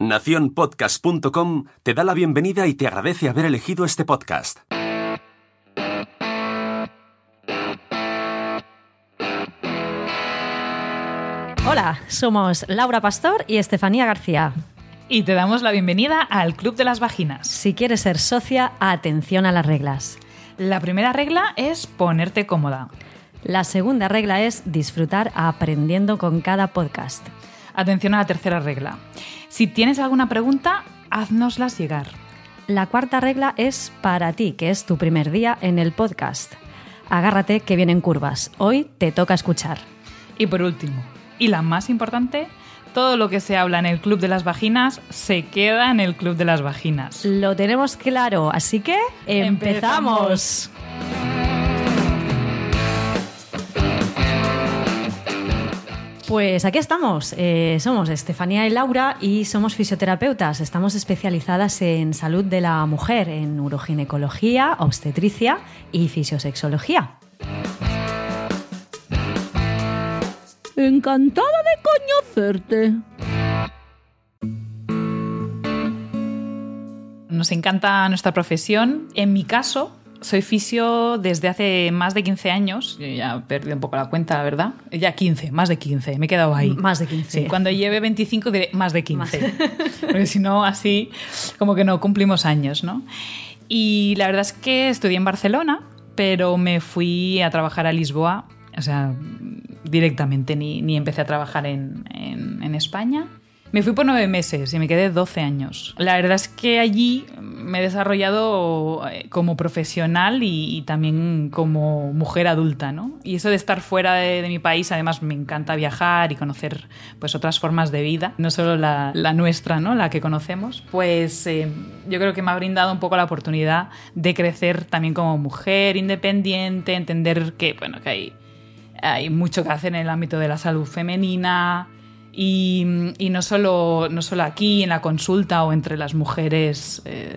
Naciónpodcast.com te da la bienvenida y te agradece haber elegido este podcast. Hola, somos Laura Pastor y Estefanía García. Y te damos la bienvenida al Club de las Vaginas. Si quieres ser socia, atención a las reglas. La primera regla es ponerte cómoda. La segunda regla es disfrutar aprendiendo con cada podcast. Atención a la tercera regla. Si tienes alguna pregunta, haznoslas llegar. La cuarta regla es para ti, que es tu primer día en el podcast. Agárrate que vienen curvas. Hoy te toca escuchar. Y por último, y la más importante, todo lo que se habla en el Club de las Vaginas se queda en el Club de las Vaginas. Lo tenemos claro, así que empezamos. Pues aquí estamos. Eh, somos Estefanía y Laura y somos fisioterapeutas. Estamos especializadas en salud de la mujer, en uroginecología, obstetricia y fisiosexología. Encantada de conocerte. Nos encanta nuestra profesión. En mi caso, soy fisio desde hace más de 15 años. Yo ya perdido un poco la cuenta, ¿verdad? Ya 15, más de 15. Me he quedado ahí. Más de 15. Sí, cuando lleve 25 diré más de 15. Porque si no, así como que no cumplimos años, ¿no? Y la verdad es que estudié en Barcelona, pero me fui a trabajar a Lisboa. O sea, directamente, ni, ni empecé a trabajar en, en, en, España. Me fui por nueve meses y me quedé 12 años. La verdad es que allí me he desarrollado como profesional y, y también como mujer adulta, ¿no? Y eso de estar fuera de, de, mi país, además me encanta viajar y conocer pues otras formas de vida, no solo la, la nuestra, ¿no? La que conocemos, pues eh, yo creo que me ha brindado un poco la oportunidad de crecer también como mujer independiente, entender que, bueno, que hay hay mucho que hacer en el ámbito de la salud femenina y, y no, solo, no solo aquí en la consulta o entre las mujeres eh,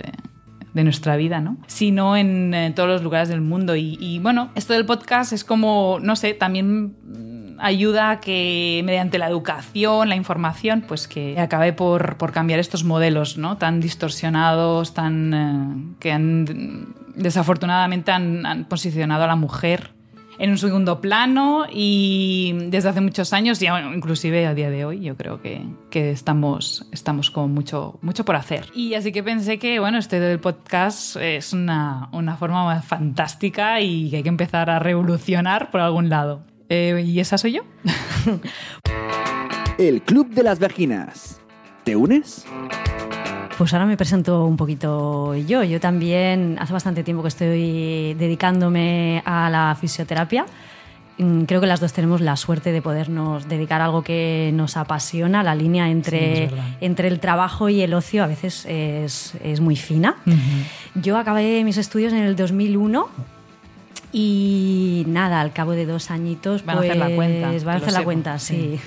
de nuestra vida, ¿no? sino en, en, todos los lugares del mundo. Y, y bueno, esto del podcast es como, no sé, también ayuda a que mediante la educación, la información, pues que acabe por, por cambiar estos modelos ¿no? tan distorsionados, tan eh, que han desafortunadamente han, han posicionado a la mujer en un segundo plano y desde hace muchos años y inclusive a día de hoy yo creo que, que, estamos, estamos con mucho, mucho por hacer. Y así que pensé que bueno, este del podcast es una, una forma fantástica y que hay que empezar a revolucionar por algún lado. Eh, ¿Y esa soy yo? El Club de las Vaginas. ¿Te unes? Pues ahora me presento un poquito yo. Yo también hace bastante tiempo que estoy dedicándome a la fisioterapia. Creo que las dos tenemos la suerte de podernos dedicar a algo que nos apasiona. La línea entre, sí, entre el trabajo y el ocio a veces es, es muy fina. Uh -huh. Yo acabé mis estudios en el 2001 y nada, al cabo de dos añitos, van pues, a hacer la cuenta. Van a hacer la cuenta, sí.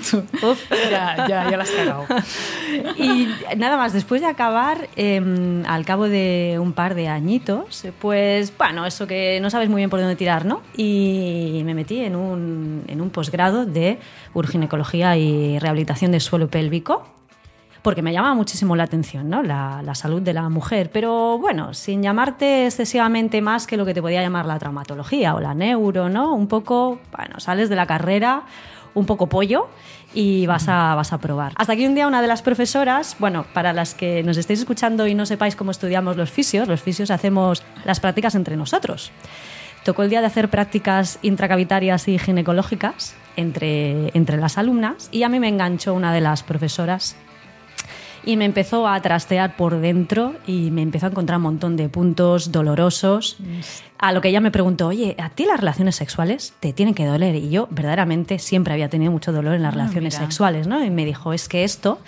sí. ya, ya, ya la has cagado. y nada más, después de acabar, eh, al cabo de un par de añitos, pues bueno, eso que no sabes muy bien por dónde tirar, ¿no? Y me metí en un, en un posgrado de urginecología y rehabilitación del suelo pélvico porque me llamaba muchísimo la atención, ¿no? La, la, salud de la mujer, pero bueno, sin llamarte excesivamente más que lo que te podía llamar la traumatología o la neuro, ¿no? Un poco, bueno, sales de la carrera un poco pollo y vas a, vas a probar. Hasta aquí un día una de las profesoras, bueno, para las que nos estéis escuchando y no sepáis cómo estudiamos los fisios, los fisios hacemos las prácticas entre nosotros. Tocó el día de hacer prácticas intracavitarias y ginecológicas entre, entre las alumnas y a mí me enganchó una de las profesoras y me empezó a trastear por dentro y me empezó a encontrar un montón de puntos dolorosos. A lo que ella me preguntó, oye, ¿a ti las relaciones sexuales te tienen que doler? Y yo verdaderamente siempre había tenido mucho dolor en las ah, relaciones mira. sexuales, ¿no? Y me dijo, es que esto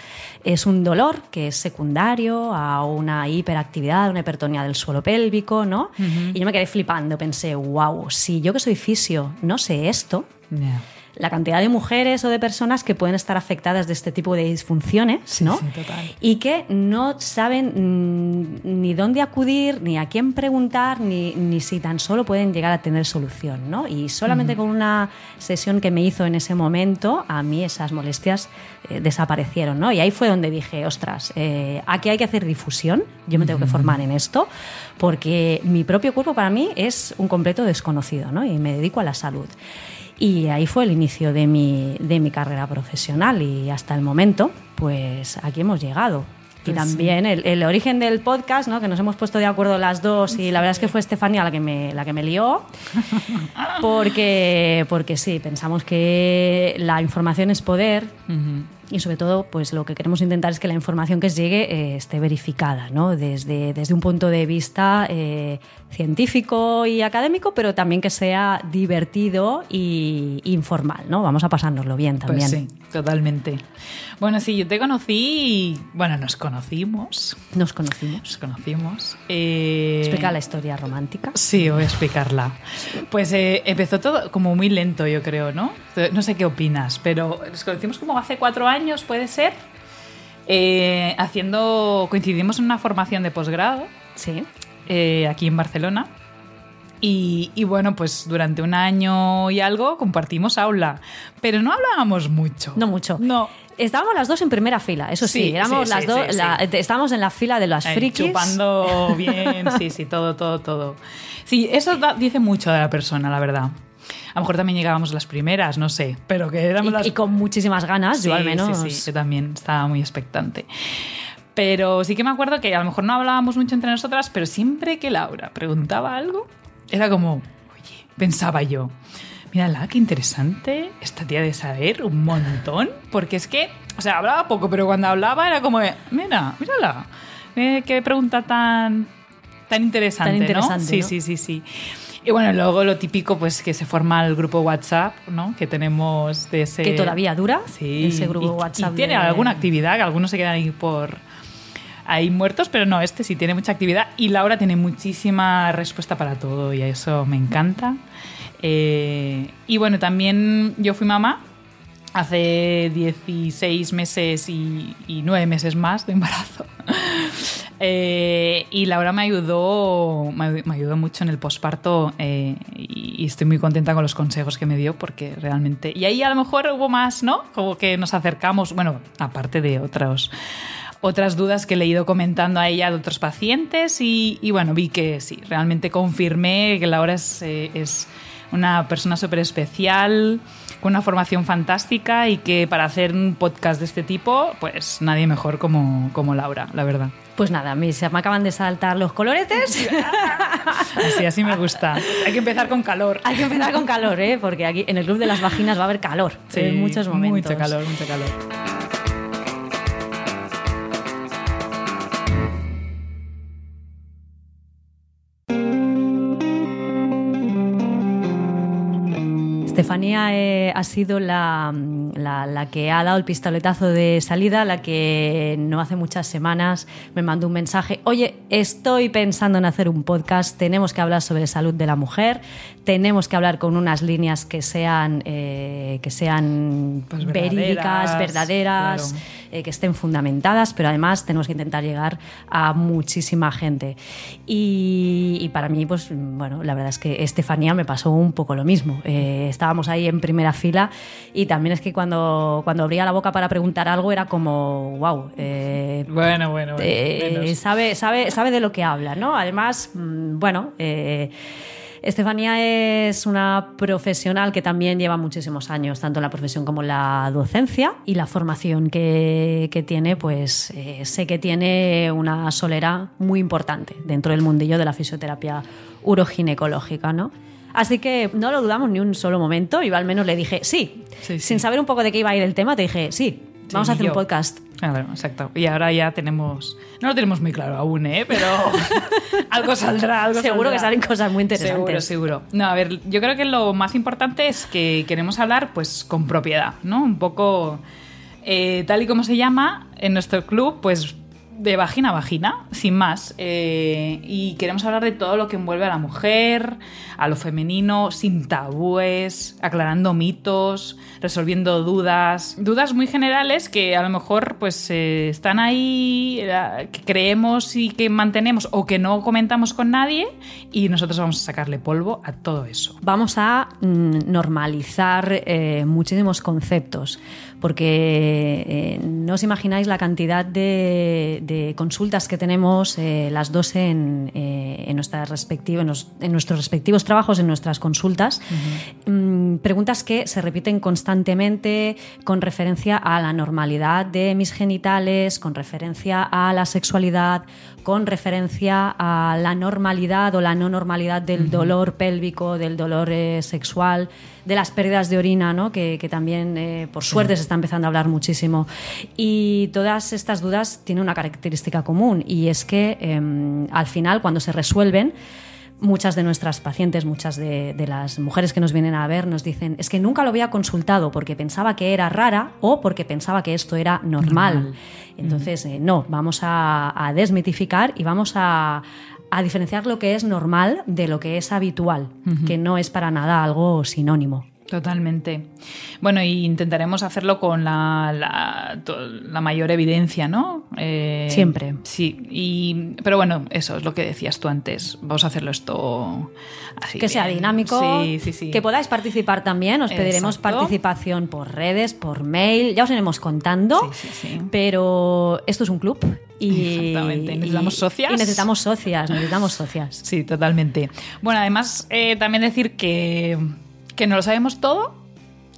es un dolor que es secundario a una hiperactividad, una hipertonía del suelo pélvico, ¿no? Uh -huh. Y yo me quedé flipando, pensé, wow, si yo que soy fisio no sé esto, yeah la cantidad de mujeres o de personas que pueden estar afectadas de este tipo de disfunciones, ¿no? sí, total. Y que no saben mm, ni dónde acudir, ni a quién preguntar, ni, ni si tan solo pueden llegar a tener solución, ¿no? Y solamente con una sesión que me hizo en ese momento, a mí esas molestias eh, desaparecieron, ¿no? Y ahí fue donde dije, ostras, eh, aquí hay que hacer difusión, yo me tengo que formar en esto, porque mi propio cuerpo para mí es un completo desconocido, ¿no? Y me dedico a la salud. Y ahí fue el inicio de mi, de mi carrera profesional y hasta el momento, pues aquí hemos llegado. Y Pues también el, el origen del podcast, ¿no? que nos hemos puesto de acuerdo las dos y la verdad es que fue Estefanía la que me, la que me lió, porque, porque sí, pensamos que la información es poder. Y sobre todo pues lo que queremos intentar es que la información que os llegue eh, esté verificada ¿no? desde, desde un punto de vista eh, científico y académico, pero también que sea divertido y informal. ¿no? Vamos a pasárnoslo bien también. Pues sí, totalmente. Bueno, sí, yo te conocí, bueno, nos conocimos, Nos conocimos. nos conocimos. eh, Explica la historia romántica. Sí, voy a explicarla. Pues eh, empezó todo como muy lento, yo creo, ¿no? No sé qué opinas, pero nos conocimos como hace cuatro años, puede ser. Eh, haciendo, coincidimos en una formación de posgrado Sí. eh, aquí en Barcelona. Y, y bueno, pues durante un año y algo compartimos aula, pero no hablábamos mucho. No mucho. No. Estábamos las dos en primera fila, eso sí, Sí, éramos sí, las sí, dos, la- estábamos en la fila de las frikis. Chupando bien, sí, sí, todo, todo, todo. Sí, eso da- dice mucho de la persona, la verdad. A lo mejor también llegábamos las primeras, no sé, pero que éramos las Y, y con muchísimas ganas, yo Sí, al menos. Sí, sí, yo también estaba muy expectante. Pero sí que me acuerdo que a lo mejor no hablábamos mucho entre nosotras, pero siempre que Laura preguntaba algo, era como, oye, pensaba yo, mírala, qué interesante esta tía de saber un montón, porque es que, o sea, hablaba poco, pero cuando hablaba era como, de, mira, mírala, eh, qué pregunta tan, tan interesante, Tan interesante, ¿no? Sí, ¿no? sí, sí, sí. Y bueno, luego lo típico, pues que se forma el grupo WhatsApp, ¿no? Que tenemos de ese... que todavía dura Sí, ese grupo y, WhatsApp. y tiene de- alguna actividad, que algunos se quedan ahí por ahí muertos, pero no, este sí tiene mucha actividad y Laura tiene muchísima respuesta para todo y eso me encanta. Eh, y bueno, también yo fui mamá hace 16 meses y, y 9 meses más de embarazo. Eh, y Laura me ayudó, me, ayudó mucho en el posparto eh, y, y estoy muy contenta con los consejos que me dio porque realmente... Y ahí a lo mejor hubo más, ¿no? Como que nos acercamos, bueno, aparte de otros, otras dudas que le he ido comentando a ella de otros pacientes y, y bueno, vi que sí, realmente confirmé que Laura es, eh, es una persona súper especial, con una formación fantástica y que para hacer un podcast de este tipo, pues nadie mejor como, como Laura, la verdad. Pues nada, a mí se me acaban de saltar los coloretes. Así, así me gusta. Hay que empezar con calor. Hay que empezar con calor, ¿eh? Porque aquí en el Club de las Vaginas va a haber calor en muchos momentos. Mucho calor, mucho calor. Estefanía eh, ha sido la, la- la que ha dado el pistoletazo de salida, la que no hace muchas semanas me mandó un mensaje, oye, estoy pensando en hacer un podcast, tenemos que hablar sobre salud de la mujer, tenemos que hablar con unas líneas que sean, eh, que sean Pues verídicas, verdaderas, verdaderas, claro. Eh, que estén fundamentadas, pero además tenemos que intentar llegar a muchísima gente. Y, y para mí, pues bueno, la verdad es que Estefanía me pasó un poco lo mismo. Eh, estábamos ahí en primera fila y también es que cuando, cuando abría la boca para preguntar algo era como, wow. Bueno, bueno, bueno. Eh, menos. sabe, sabe, sabe de lo que habla, ¿no? Además, mm, bueno, eh, Estefanía es una profesional que también lleva muchísimos años, tanto en la profesión como en la docencia, y la formación que, que tiene, pues eh, sé que tiene una solera muy importante dentro del mundillo de la fisioterapia uroginecológica, ¿no? Así que no lo dudamos ni un solo momento, yo al menos le dije sí. Sí, sí. Sin saber un poco de qué iba a ir el tema, te dije sí, Sí, vamos a hacer un podcast. Claro, exacto. Y ahora ya tenemos. No lo tenemos muy claro aún, ¿eh? Pero algo saldrá, algo Seguro que salen cosas muy interesantes. Seguro, seguro. No, a ver, yo creo que lo más importante es que queremos hablar pues con propiedad, ¿no? Un poco eh, tal y como se llama en nuestro club, pues de vagina a vagina, sin más. Eh, y queremos hablar de todo lo que envuelve a la mujer, a lo femenino, sin tabúes, aclarando mitos, resolviendo dudas. Dudas muy generales que a lo mejor pues eh, están ahí, eh, que creemos y que mantenemos o que no comentamos con nadie y nosotros vamos a sacarle polvo a todo eso. Vamos a mm, normalizar muchísimos conceptos, porque eh, no os imagináis la cantidad de, de consultas que tenemos eh, las dos en, eh, en, nuestras respectivas, en, los- en nuestros respectivos trabajos, en nuestras consultas. Mm, preguntas que se repiten constantemente con referencia a la normalidad de mis genitales, con referencia a la sexualidad, con referencia a la normalidad o la no normalidad del dolor pélvico, del dolor eh, sexual, de las pérdidas de orina, ¿no? que, que también eh, por suerte se está empezando a hablar muchísimo. Y todas estas dudas tienen una característica común y es que em, al final cuando se resuelven, muchas de nuestras pacientes, muchas de, de, las mujeres que nos vienen a ver nos dicen, es que nunca lo había consultado porque pensaba que era rara o porque pensaba que esto era normal. normal. Entonces, eh, no, vamos a, a, desmitificar y vamos a, a, diferenciar lo que es normal de lo que es habitual, uh -huh. que no es para nada algo sinónimo. Totalmente. Bueno, y intentaremos hacerlo con la, la, la mayor evidencia, ¿no? Eh, Siempre. Sí, y, pero bueno, eso es lo que decías tú antes. Vamos a hacerlo esto así. Que sea dinámico. Sí, sí, sí. Que podáis participar también. Os pediremos Exacto. participación por redes, por mail. Ya os iremos contando. Sí, sí, sí. Pero esto es un club. Y, Exactamente. Necesitamos socias. Y necesitamos socias, necesitamos socias. Sí, totalmente. Bueno, además, eh, también decir que que no lo sabemos todo,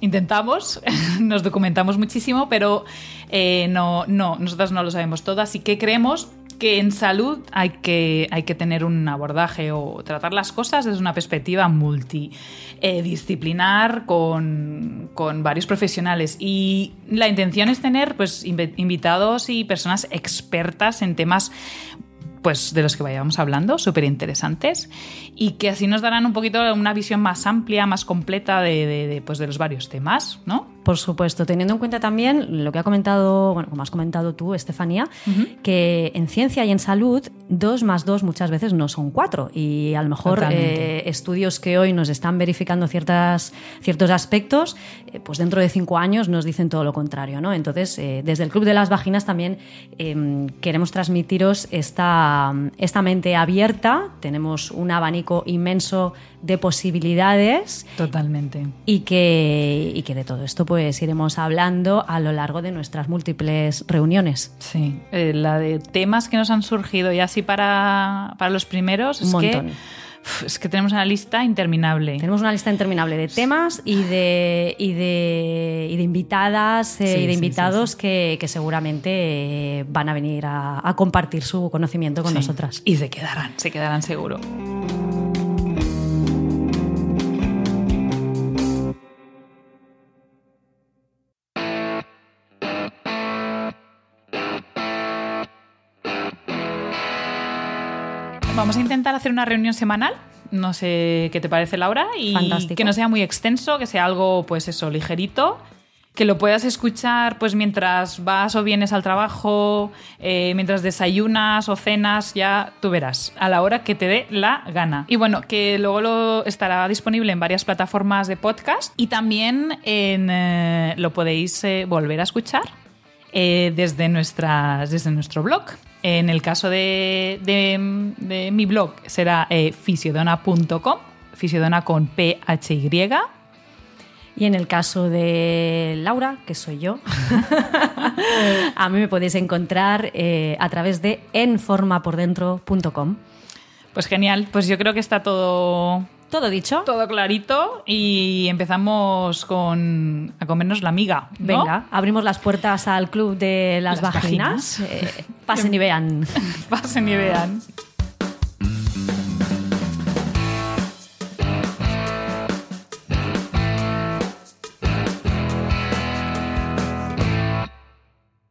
intentamos, nos documentamos muchísimo, pero eh, no, no, nosotras no lo sabemos todo, así que creemos que en salud hay que, hay que tener un abordaje o tratar las cosas desde una perspectiva multidisciplinar con, con varios profesionales. Y la intención es tener pues, invitados y personas expertas en temas pues de los que vayamos hablando, súper interesantes, y que así nos darán un poquito una visión más amplia, más completa de, de, de, pues de los varios temas, ¿no? Por supuesto, teniendo en cuenta también lo que ha comentado, bueno, como has comentado tú, Estefanía, uh -huh. que en ciencia y en salud, dos más dos muchas veces no son cuatro. Y a lo mejor eh, estudios que hoy nos están verificando ciertas, ciertos aspectos, eh, pues dentro de cinco años nos dicen todo lo contrario, ¿no? Entonces, eh, desde el Club de las Vaginas también em, queremos transmitiros esta, esta mente abierta. Tenemos un abanico inmenso de posibilidades. Totalmente. Y que, y que de todo esto pues iremos hablando a lo largo de nuestras múltiples reuniones. Sí, eh, la de temas que nos han surgido y así para, para los primeros es Un montón. que es que tenemos una lista interminable. Tenemos una lista interminable de temas y de, y de, y de invitadas eh, sí, y de invitados sí, sí, que, que, seguramente eh, van a venir a, a, compartir su conocimiento con nosotras. Y se quedarán, se quedarán seguro. Vamos a intentar hacer una reunión semanal. No sé qué te parece, Laura. Y Fantástico. que no sea muy extenso, que sea algo, pues eso, ligerito. Que lo puedas escuchar pues mientras vas o vienes al trabajo, eh, mientras desayunas o cenas, ya tú verás, a la hora que te dé la gana. Y bueno, que luego lo estará disponible en varias plataformas de podcast y también en, eh, lo podéis eh, volver a escuchar desde, nuestras, desde nuestro blog. En el caso de, de, mi blog será eh, fisiodona.com, fisiodona con P-H-Y. Y en el caso de Laura, que soy yo, a mí me podéis encontrar eh, a través de enformapordentro.com. Pues genial, pues yo creo que está todo todo dicho. Todo clarito y empezamos con a comernos la miga. ¿no? Venga, abrimos las puertas al club de las, las vaginas. vaginas. Eh, pasen y vean. pasen y vean.